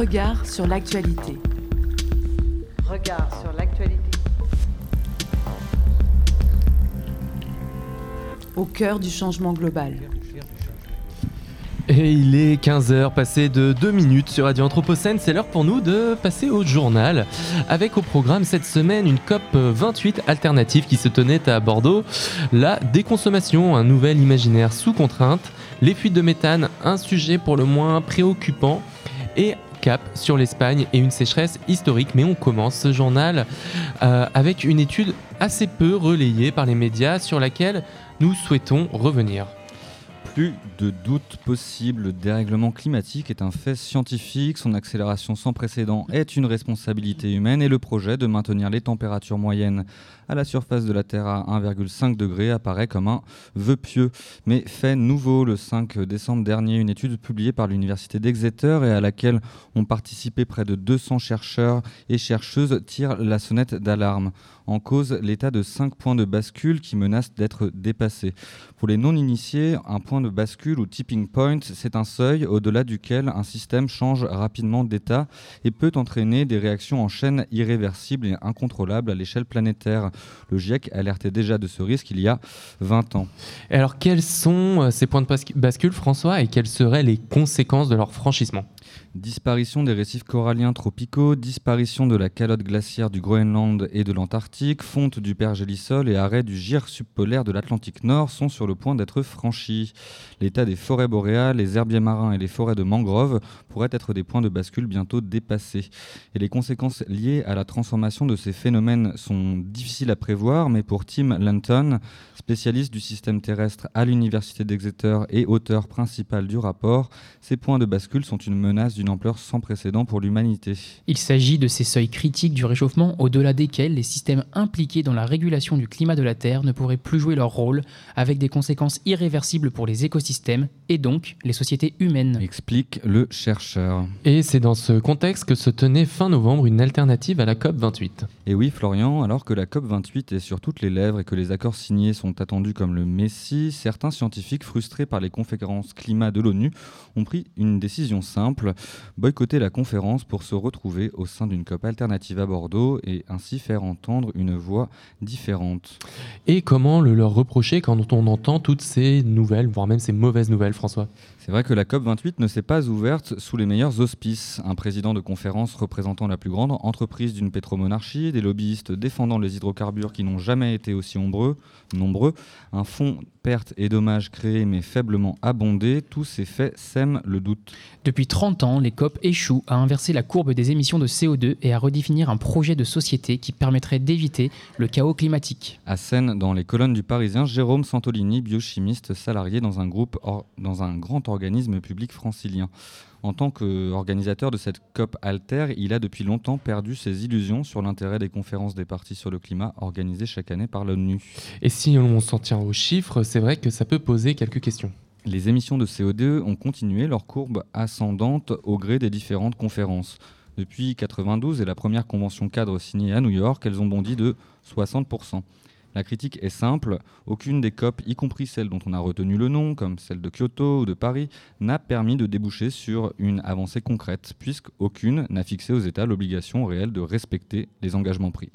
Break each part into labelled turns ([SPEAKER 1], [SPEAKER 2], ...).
[SPEAKER 1] Regard sur l'actualité.
[SPEAKER 2] Regard sur l'actualité.
[SPEAKER 1] Au cœur du changement global.
[SPEAKER 3] Et il est 15h, passé de 2 minutes sur Radio Anthropocène. C'est l'heure pour nous de passer au journal. Avec au programme cette semaine une COP 28 alternative qui se tenait à Bordeaux. La déconsommation, un nouvel imaginaire sous contrainte. Les fuites de méthane, un sujet pour le moins préoccupant. Et cap sur l'Espagne et une sécheresse historique. Mais on commence ce journal euh, avec une étude assez peu relayée par les médias sur laquelle nous souhaitons revenir.
[SPEAKER 4] Plus de doute possible, le dérèglement climatique est un fait scientifique, son accélération sans précédent est une responsabilité humaine et le projet de maintenir les températures moyennes à la surface de la Terre à 1,5 degré apparaît comme un vœu pieux. Mais fait nouveau, le 5 décembre dernier, une étude publiée par l'Université d'Exeter et à laquelle ont participé près de 200 chercheurs et chercheuses tire la sonnette d'alarme. En cause, l'état de 5 points de bascule qui menacent d'être dépassés. Pour les non-initiés, un point de bascule ou tipping point, c'est un seuil au-delà duquel un système change rapidement d'état et peut entraîner des réactions en chaîne irréversibles et incontrôlables à l'échelle planétaire. Le GIEC alertait déjà de ce risque il y a 20 ans.
[SPEAKER 3] Et alors, quels sont euh, ces points de bascule, François, et quelles seraient les conséquences de leur franchissement?
[SPEAKER 4] Disparition des récifs coralliens tropicaux, disparition de la calotte glaciaire du Groenland et de l'Antarctique, fonte du pergélisol et arrêt du gire subpolaire de l'Atlantique Nord sont sur le point d'être franchis. L'état des forêts boréales, les herbiers marins et les forêts de mangroves pourraient être des points de bascule bientôt dépassés. Et les conséquences liées à la transformation de ces phénomènes sont difficiles à prévoir, mais pour Tim Lanton, spécialiste du système terrestre à l'Université d'Exeter et auteur principal du rapport, ces points de bascule sont une menace d'une ampleur sans précédent pour l'humanité.
[SPEAKER 5] Il s'agit de ces seuils critiques du réchauffement au-delà desquels les systèmes impliqués dans la régulation du climat de la Terre ne pourraient plus jouer leur rôle, avec des conséquences irréversibles pour les écosystèmes et donc les sociétés humaines.
[SPEAKER 4] Explique le chercheur.
[SPEAKER 3] Et c'est dans ce contexte que se tenait fin novembre une alternative à la COP 28.
[SPEAKER 4] Et oui, Florian, alors que la COP 28 est sur toutes les lèvres et que les accords signés sont attendus comme le Messie, certains scientifiques frustrés par les conférences climat de l'ONU ont pris une décision simple boycotter la conférence pour se retrouver au sein d'une COP alternative à Bordeaux et ainsi faire entendre une voix différente.
[SPEAKER 3] Et comment le leur reprocher quand on entend toutes ces nouvelles, voire même ces mauvaises nouvelles, François?
[SPEAKER 4] C'est vrai que la COP28 ne s'est pas ouverte sous les meilleurs auspices. Un président de conférence représentant la plus grande entreprise d'une pétromonarchie, des lobbyistes défendant les hydrocarbures qui n'ont jamais été aussi nombreux, nombreux un fonds pertes et dommages créés mais faiblement abondés, tous ces faits sèment le doute.
[SPEAKER 5] Depuis 30 ans, les COP échouent à inverser la courbe des émissions de CO2 et à redéfinir un projet de société qui permettrait d'éviter le chaos climatique.
[SPEAKER 4] À scène dans les colonnes du Parisien, Jérôme Santolini, biochimiste salarié dans un groupe dans un grand organisme public francilien. En tant qu'organisateur de cette COP Alter, il a depuis longtemps perdu ses illusions sur l'intérêt des conférences des partis sur le climat organisées chaque année par l'ONU.
[SPEAKER 3] Et si on s'en tient aux chiffres, c'est vrai que ça peut poser quelques questions.
[SPEAKER 4] Les émissions de CO2 ont continué leur courbe ascendante au gré des différentes conférences. Depuis 1992 et la première convention cadre signée à New York, elles ont bondi de 60%. La critique est simple, aucune des COP, y compris celle dont on a retenu le nom, comme celle de Kyoto ou de Paris, n'a permis de déboucher sur une avancée concrète, puisqu'aucune n'a fixé aux États l'obligation réelle de respecter les engagements pris.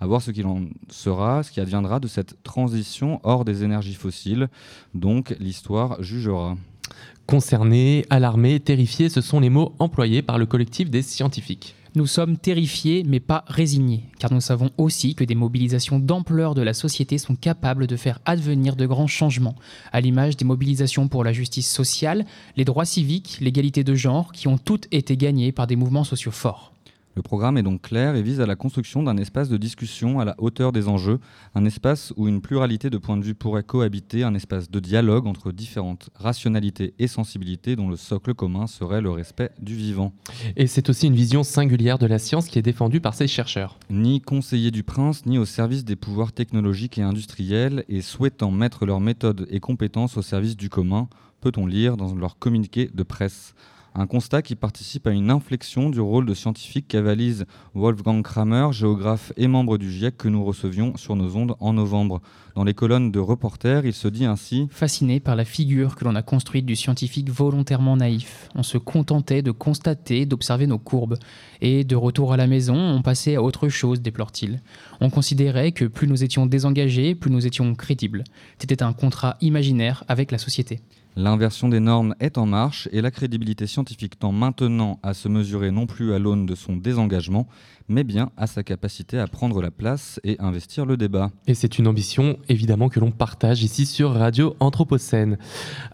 [SPEAKER 4] À voir ce qu'il en sera, ce qui adviendra de cette transition hors des énergies fossiles, donc l'histoire jugera.
[SPEAKER 3] Concernés, alarmés, terrifiés, ce sont les mots employés par le collectif des scientifiques.
[SPEAKER 5] Nous sommes terrifiés mais pas résignés, car nous savons aussi que des mobilisations d'ampleur de la société sont capables de faire advenir de grands changements, à l'image des mobilisations pour la justice sociale, les droits civiques, l'égalité de genre, qui ont toutes été gagnées par des mouvements sociaux forts.
[SPEAKER 4] Le programme est donc clair et vise à la construction d'un espace de discussion à la hauteur des enjeux, un espace où une pluralité de points de vue pourrait cohabiter, un espace de dialogue entre différentes rationalités et sensibilités dont le socle commun serait le respect du vivant.
[SPEAKER 3] Et c'est aussi une vision singulière de la science qui est défendue par ces chercheurs.
[SPEAKER 4] Ni conseillers du prince, ni au service des pouvoirs technologiques et industriels, et souhaitant mettre leurs méthodes et compétences au service du commun, peut-on lire dans leur communiqué de presse. Un constat qui participe à une inflexion du rôle de scientifique qu'avalise Wolfgang Kramer, géographe et membre du GIEC que nous recevions sur nos ondes en novembre. Dans les colonnes de reporters, il se dit ainsi
[SPEAKER 5] Fasciné par la figure que l'on a construite du scientifique volontairement naïf, on se contentait de constater, d'observer nos courbes. Et de retour à la maison, on passait à autre chose, déplore-t-il. On considérait que plus nous étions désengagés, plus nous étions crédibles. C'était un contrat imaginaire avec la société.
[SPEAKER 4] L'inversion des normes est en marche et la crédibilité scientifique tend maintenant à se mesurer non plus à l'aune de son désengagement, mais bien à sa capacité à prendre la place et investir le débat.
[SPEAKER 3] Et c'est une ambition évidemment que l'on partage ici sur Radio Anthropocène.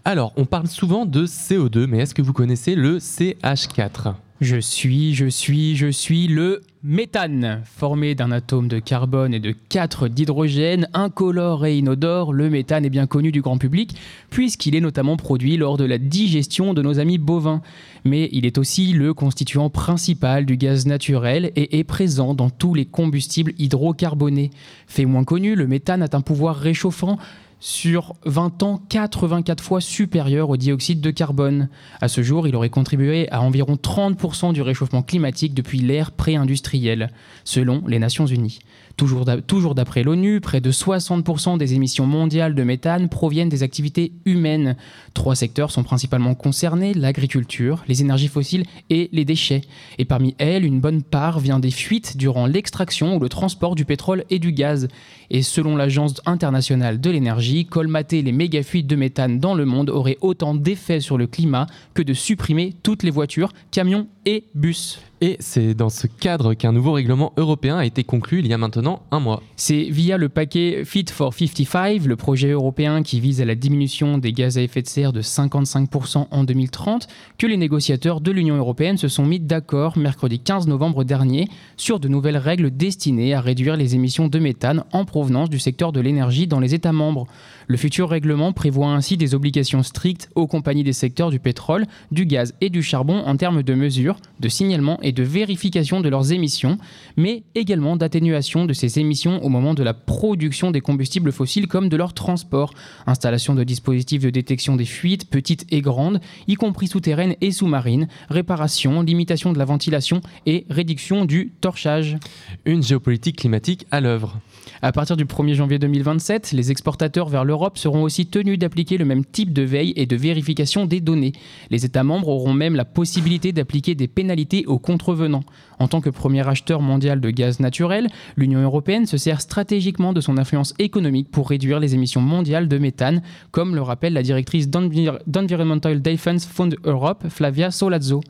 [SPEAKER 3] Alors, on parle souvent de CO2, mais est-ce que vous connaissez le CH4
[SPEAKER 5] je suis, je suis, je suis le méthane. Formé d'un atome de carbone et de quatre d'hydrogène, incolore et inodore, le méthane est bien connu du grand public puisqu'il est notamment produit lors de la digestion de nos amis bovins. Mais il est aussi le constituant principal du gaz naturel et est présent dans tous les combustibles hydrocarbonés. Fait moins connu, le méthane a un pouvoir réchauffant sur 20 ans 84 fois supérieur au dioxyde de carbone. À ce jour, il aurait contribué à environ 30% du réchauffement climatique depuis l'ère pré-industrielle, selon les Nations Unies. Toujours d'après l'ONU, près de 60% des émissions mondiales de méthane proviennent des activités humaines. Trois secteurs sont principalement concernés, l'agriculture, les énergies fossiles et les déchets. Et parmi elles, une bonne part vient des fuites durant l'extraction ou le transport du pétrole et du gaz. Et selon l'Agence internationale de l'énergie, colmater les méga-fuites de méthane dans le monde aurait autant d'effets sur le climat que de supprimer toutes les voitures, camions et bus.
[SPEAKER 3] Et c'est dans ce cadre qu'un nouveau règlement européen a été conclu il y a maintenant un mois.
[SPEAKER 5] C'est via le paquet Fit for 55, le projet européen qui vise à la diminution des gaz à effet de serre de 55% en 2030, que les négociateurs de l'Union européenne se sont mis d'accord mercredi 15 novembre dernier sur de nouvelles règles destinées à réduire les émissions de méthane en provenance du secteur de l'énergie dans les États membres. Le futur règlement prévoit ainsi des obligations strictes aux compagnies des secteurs du pétrole, du gaz et du charbon en termes de mesures, de signalement et de vérification de leurs émissions, mais également d'atténuation de ces émissions au moment de la production des combustibles fossiles comme de leur transport, installation de dispositifs de détection des fuites, petites et grandes, y compris souterraines et sous-marines, réparation, limitation de la ventilation et réduction du torchage.
[SPEAKER 3] Une géopolitique climatique à l'œuvre.
[SPEAKER 5] À partir du 1er janvier 2027, les exportateurs vers l'Europe seront aussi tenus d'appliquer le même type de veille et de vérification des données. Les États membres auront même la possibilité d'appliquer des pénalités aux contrevenants. En tant que premier acheteur mondial de gaz naturel, l'Union européenne se sert stratégiquement de son influence économique pour réduire les émissions mondiales de méthane, comme le rappelle la directrice d'Environmental Defense Fund Europe, Flavia Solazzo.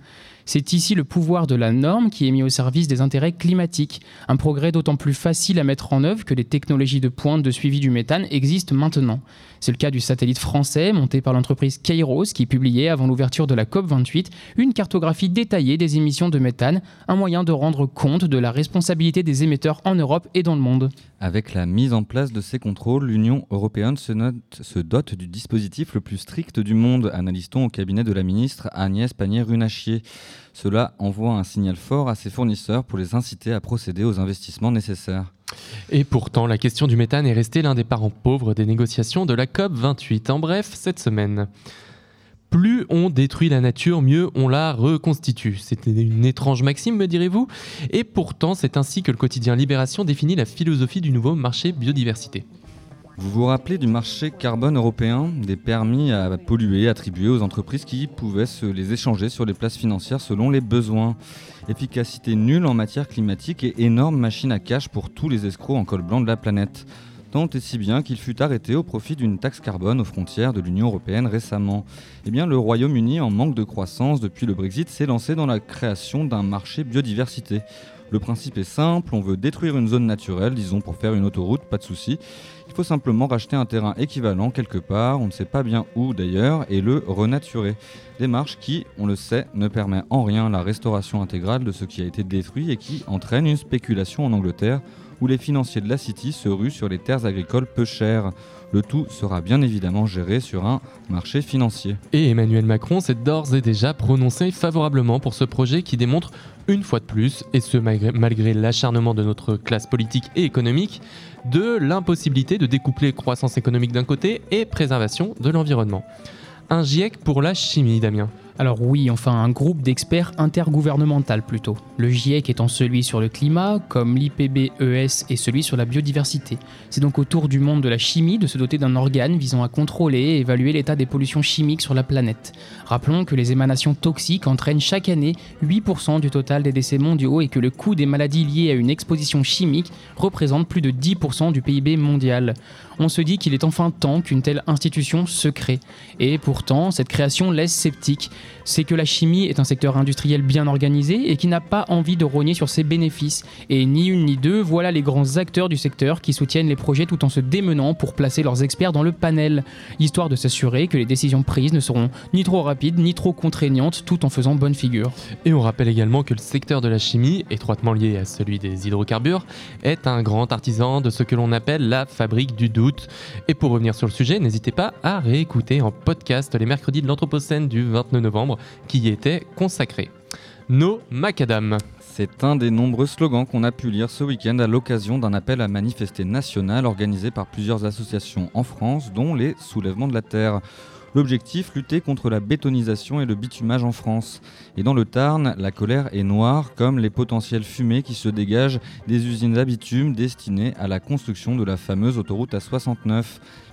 [SPEAKER 5] C'est ici le pouvoir de la norme qui est mis au service des intérêts climatiques. Un progrès d'autant plus facile à mettre en œuvre que les technologies de pointe de suivi du méthane existent maintenant. C'est le cas du satellite français monté par l'entreprise Kairos qui publiait avant l'ouverture de la COP28 une cartographie détaillée des émissions de méthane, un moyen de rendre compte de la responsabilité des émetteurs en Europe et dans le monde.
[SPEAKER 4] Avec la mise en place de ces contrôles, l'Union européenne se, dote du dispositif le plus strict du monde, analyse-t-on au cabinet de la ministre Agnès Pannier-Runachier. Cela envoie un signal fort à ses fournisseurs pour les inciter à procéder aux investissements nécessaires.
[SPEAKER 3] Et pourtant, la question du méthane est restée l'un des parents pauvres des négociations de la COP 28. En bref, cette semaine. Plus on détruit la nature, mieux on la reconstitue. C'était une étrange maxime, me direz-vous Et pourtant, c'est ainsi que le quotidien Libération définit la philosophie du nouveau marché biodiversité.
[SPEAKER 4] Vous vous rappelez du marché carbone européen, des permis à polluer attribués aux entreprises qui pouvaient se les échanger sur les places financières selon les besoins. Efficacité nulle en matière climatique et énorme machine à cash pour tous les escrocs en col blanc de la planète. Tant et si bien qu'il fut arrêté au profit d'une taxe carbone aux frontières de l'Union européenne récemment. Eh bien, le Royaume-Uni, en manque de croissance depuis le Brexit, s'est lancé dans la création d'un marché biodiversité. Le principe est simple, on veut détruire une zone naturelle, disons pour faire une autoroute, pas de souci. Il faut simplement racheter un terrain équivalent quelque part, on ne sait pas bien où d'ailleurs, et le renaturer. Démarche qui, on le sait, ne permet en rien la restauration intégrale de ce qui a été détruit et qui entraîne une spéculation en Angleterre où les financiers de la City se ruent sur les terres agricoles peu chères. Le tout sera bien évidemment géré sur un marché financier.
[SPEAKER 3] Et Emmanuel Macron s'est d'ores et déjà prononcé favorablement pour ce projet qui démontre une fois de plus, et ce malgré, l'acharnement de notre classe politique et économique, de l'impossibilité de découpler croissance économique d'un côté et préservation de l'environnement. Un GIEC pour la chimie, Damien.
[SPEAKER 5] Alors oui, enfin un groupe d'experts intergouvernemental plutôt. Le GIEC étant celui sur le climat, comme l'IPBES est celui sur la biodiversité. C'est donc au tour du monde de la chimie de se doter d'un organe visant à contrôler et évaluer l'état des pollutions chimiques sur la planète. Rappelons que les émanations toxiques entraînent chaque année 8% du total des décès mondiaux et que le coût des maladies liées à une exposition chimique représente plus de 10% du PIB mondial on se dit qu'il est enfin temps qu'une telle institution se crée. Et pourtant, cette création laisse sceptique. C'est que la chimie est un secteur industriel bien organisé et qui n'a pas envie de rogner sur ses bénéfices. Et ni une ni deux, voilà les grands acteurs du secteur qui soutiennent les projets tout en se démenant pour placer leurs experts dans le panel, histoire de s'assurer que les décisions prises ne seront ni trop rapides ni trop contraignantes tout en faisant bonne figure.
[SPEAKER 3] Et on rappelle également que le secteur de la chimie, étroitement lié à celui des hydrocarbures, est un grand artisan de ce que l'on appelle la fabrique du doute et pour revenir sur le sujet, n'hésitez pas à réécouter en podcast les mercredis de l'Anthropocène du 29 novembre qui y était consacré. Nos macadam.
[SPEAKER 4] C'est un des nombreux slogans qu'on a pu lire ce week-end à l'occasion d'un appel à manifester national organisé par plusieurs associations en France, dont les Soulèvements de la Terre. L'objectif, lutter contre la bétonisation et le bitumage en France. Et dans le Tarn, la colère est noire, comme les potentielles fumées qui se dégagent des usines à bitume destinées à la construction de la fameuse autoroute A69.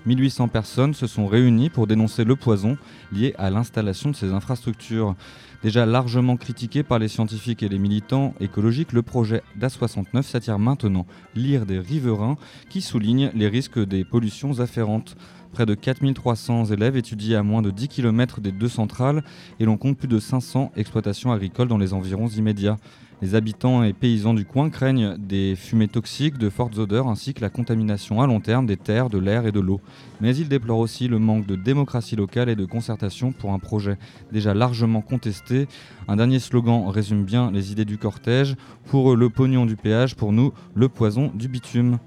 [SPEAKER 4] 1800 personnes se sont réunies pour dénoncer le poison lié à l'installation de ces infrastructures. Déjà largement critiqué par les scientifiques et les militants écologiques, le projet d'A69 s'attire maintenant l'ire des riverains qui soulignent les risques des pollutions afférentes. Près de 4300 élèves étudient à moins de 10 km des deux centrales et l'on compte plus de 500 exploitations agricoles dans les environs immédiats. Les habitants et paysans du coin craignent des fumées toxiques, de fortes odeurs ainsi que la contamination à long terme des terres, de l'air et de l'eau. Mais ils déplorent aussi le manque de démocratie locale et de concertation pour un projet déjà largement contesté. Un dernier slogan résume bien les idées du cortège. Pour eux, le pognon du péage, pour nous, le poison du bitume.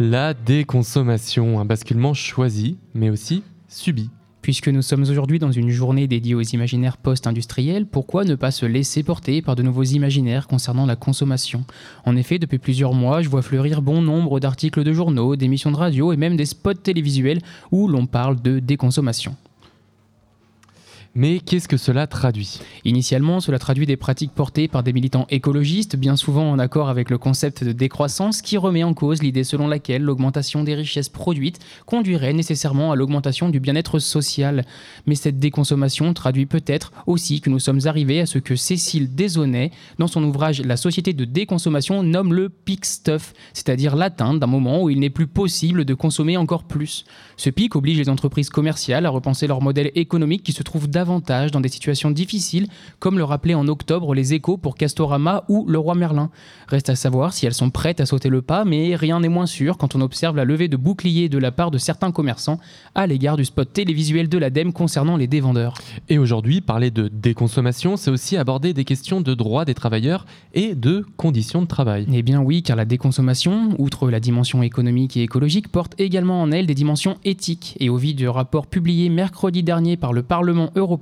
[SPEAKER 3] La déconsommation, un basculement choisi, mais aussi subi.
[SPEAKER 5] Puisque nous sommes aujourd'hui dans une journée dédiée aux imaginaires post-industriels, pourquoi ne pas se laisser porter par de nouveaux imaginaires concernant la consommation? En effet, depuis plusieurs mois, je vois fleurir bon nombre d'articles de journaux, d'émissions de radio et même des spots télévisuels où l'on parle de déconsommation.
[SPEAKER 3] Mais qu'est-ce que cela traduit
[SPEAKER 5] Initialement, cela traduit des pratiques portées par des militants écologistes, bien souvent en accord avec le concept de décroissance, qui remet en cause l'idée selon laquelle l'augmentation des richesses produites conduirait nécessairement à l'augmentation du bien-être social. Mais cette déconsommation traduit peut-être aussi que nous sommes arrivés à ce que Cécile Desaunay, dans son ouvrage La société de déconsommation, nomme le peak stuff, c'est-à-dire l'atteinte d'un moment où il n'est plus possible de consommer encore plus. Ce pic oblige les entreprises commerciales à repenser leur modèle économique qui se trouve davantage dans des situations difficiles, comme le rappelaient en octobre les échos pour Castorama ou le roi Merlin. Reste à savoir si elles sont prêtes à sauter le pas, mais rien n'est moins sûr quand on observe la levée de boucliers de la part de certains commerçants à l'égard du spot télévisuel de l'ADEME concernant les dévendeurs.
[SPEAKER 3] Et aujourd'hui, parler de déconsommation, c'est aussi aborder des questions de droits des travailleurs et de conditions de travail.
[SPEAKER 5] Eh bien oui, car la déconsommation, outre la dimension économique et écologique, porte également en elle des dimensions éthiques. Et au vu du rapport publié mercredi dernier par le Parlement européen,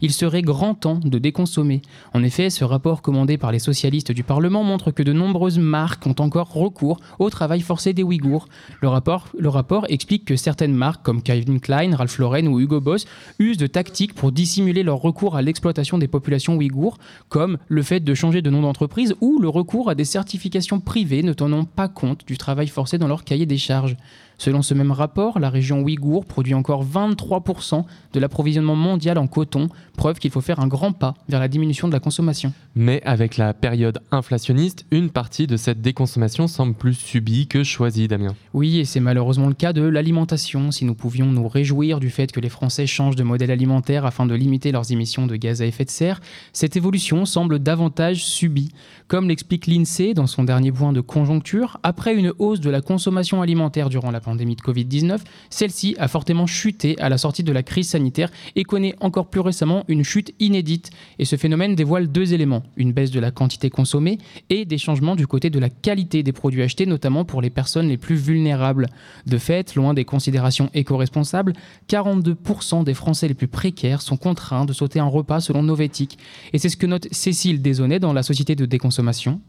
[SPEAKER 5] il serait grand temps de déconsommer. En effet, ce rapport commandé par les socialistes du Parlement montre que de nombreuses marques ont encore recours au travail forcé des Ouïghours. Le rapport, explique que certaines marques comme Calvin Klein, Ralph Lauren ou Hugo Boss usent de tactiques pour dissimuler leur recours à l'exploitation des populations ouïghours, comme le fait de changer de nom d'entreprise ou le recours à des certifications privées ne tenant pas compte du travail forcé dans leur cahier des charges. Selon ce même rapport, la région ouïghour produit encore 23% de l'approvisionnement mondial en coton, preuve qu'il faut faire un grand pas vers la diminution de la consommation.
[SPEAKER 3] Mais avec la période inflationniste, une partie de cette déconsommation semble plus subie que choisie, Damien.
[SPEAKER 5] Oui, et c'est malheureusement le cas de l'alimentation. Si nous pouvions nous réjouir du fait que les Français changent de modèle alimentaire afin de limiter leurs émissions de gaz à effet de serre, cette évolution semble davantage subie. Comme l'explique l'INSEE dans son dernier point de conjoncture, après une hausse de la consommation alimentaire durant la pandémie de Covid-19, celle-ci a fortement chuté à la sortie de la crise sanitaire et connaît encore plus récemment une chute inédite. Et ce phénomène dévoile deux éléments, une baisse de la quantité consommée et des changements du côté de la qualité des produits achetés, notamment pour les personnes les plus vulnérables. De fait, loin des considérations éco-responsables, 42% des Français les plus précaires sont contraints de sauter un repas selon Novetic. Et c'est ce que note Cécile Desaunay dans la société de déconsommation.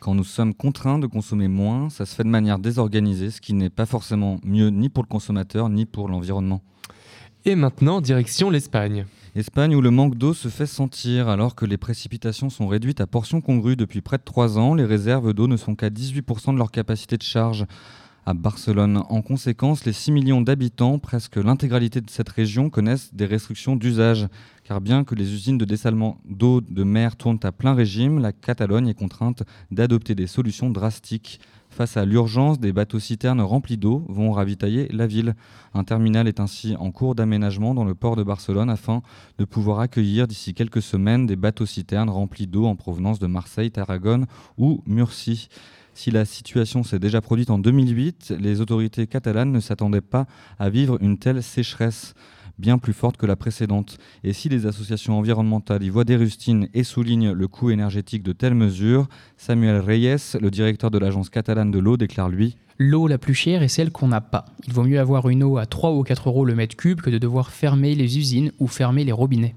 [SPEAKER 4] Quand nous sommes contraints de consommer moins, ça se fait de manière désorganisée, ce qui n'est pas forcément mieux ni pour le consommateur ni pour l'environnement.
[SPEAKER 3] Et maintenant, direction l'Espagne.
[SPEAKER 4] Espagne où le manque d'eau se fait sentir alors que les précipitations sont réduites à portions congrues depuis près de 3 ans, les réserves d'eau ne sont qu'à 18% de leur capacité de charge à Barcelone. En conséquence, les 6 millions d'habitants, presque l'intégralité de cette région, connaissent des restrictions d'usage. Car bien que les usines de dessalement d'eau de mer tournent à plein régime, la Catalogne est contrainte d'adopter des solutions drastiques. Face à l'urgence, des bateaux-citernes remplis d'eau vont ravitailler la ville. Un terminal est ainsi en cours d'aménagement dans le port de Barcelone afin de pouvoir accueillir d'ici quelques semaines des bateaux-citernes remplis d'eau en provenance de Marseille, Tarragone ou Murcie. Si la situation s'est déjà produite en 2008, les autorités catalanes ne s'attendaient pas à vivre une telle sécheresse bien plus forte que la précédente. Et si les associations environnementales y voient des rustines et soulignent le coût énergétique de telles mesures, Samuel Reyes, le directeur de l'agence catalane de l'eau, déclare lui
[SPEAKER 5] L'eau la plus chère est celle qu'on n'a pas. Il vaut mieux avoir une eau à 3 ou 4 euros le mètre cube que de devoir fermer les usines ou fermer les robinets.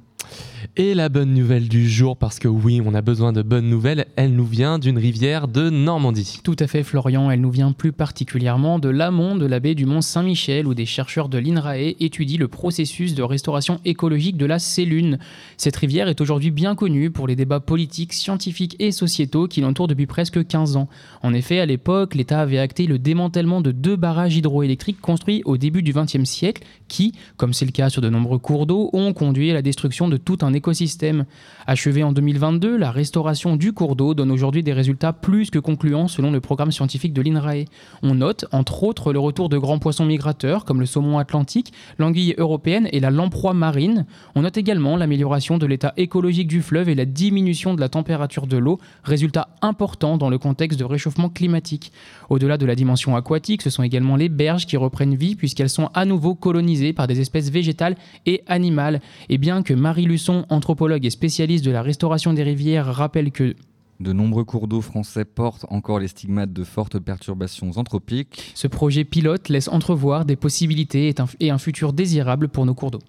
[SPEAKER 3] Et la bonne nouvelle du jour, parce que oui, on a besoin de bonnes nouvelles, elle nous vient d'une rivière de Normandie.
[SPEAKER 5] Tout à fait, Florian, elle nous vient plus particulièrement de l'amont de la baie du Mont Saint-Michel, où des chercheurs de l'INRAE étudient le processus de restauration écologique de la Célune. Cette rivière est aujourd'hui bien connue pour les débats politiques, scientifiques et sociétaux qui l'entourent depuis presque 15 ans. En effet, à l'époque, l'État avait acté le démantèlement de deux barrages hydroélectriques construits au début du XXe siècle, qui, comme c'est le cas sur de nombreux cours d'eau, ont conduit à la destruction de tout un écosystème. Achevé en 2022, la restauration du cours d'eau donne aujourd'hui des résultats plus que concluants selon le programme scientifique de l'INRAE. On note, entre autres, le retour de grands poissons migrateurs comme le saumon atlantique, l'anguille européenne et la lamproie marine. On note également l'amélioration de l'état écologique du fleuve et la diminution de la température de l'eau, résultat important dans le contexte de réchauffement climatique. Au-delà de la dimension aquatique, ce sont également les berges qui reprennent vie puisqu'elles sont à nouveau colonisées par des espèces végétales et animales. Et bien que Marie Luçon, anthropologue et spécialiste de la restauration des rivières, rappelle que
[SPEAKER 4] de nombreux cours d'eau français portent encore les stigmates de fortes perturbations anthropiques.
[SPEAKER 5] Ce projet pilote laisse entrevoir des possibilités et un futur désirable pour nos cours d'eau.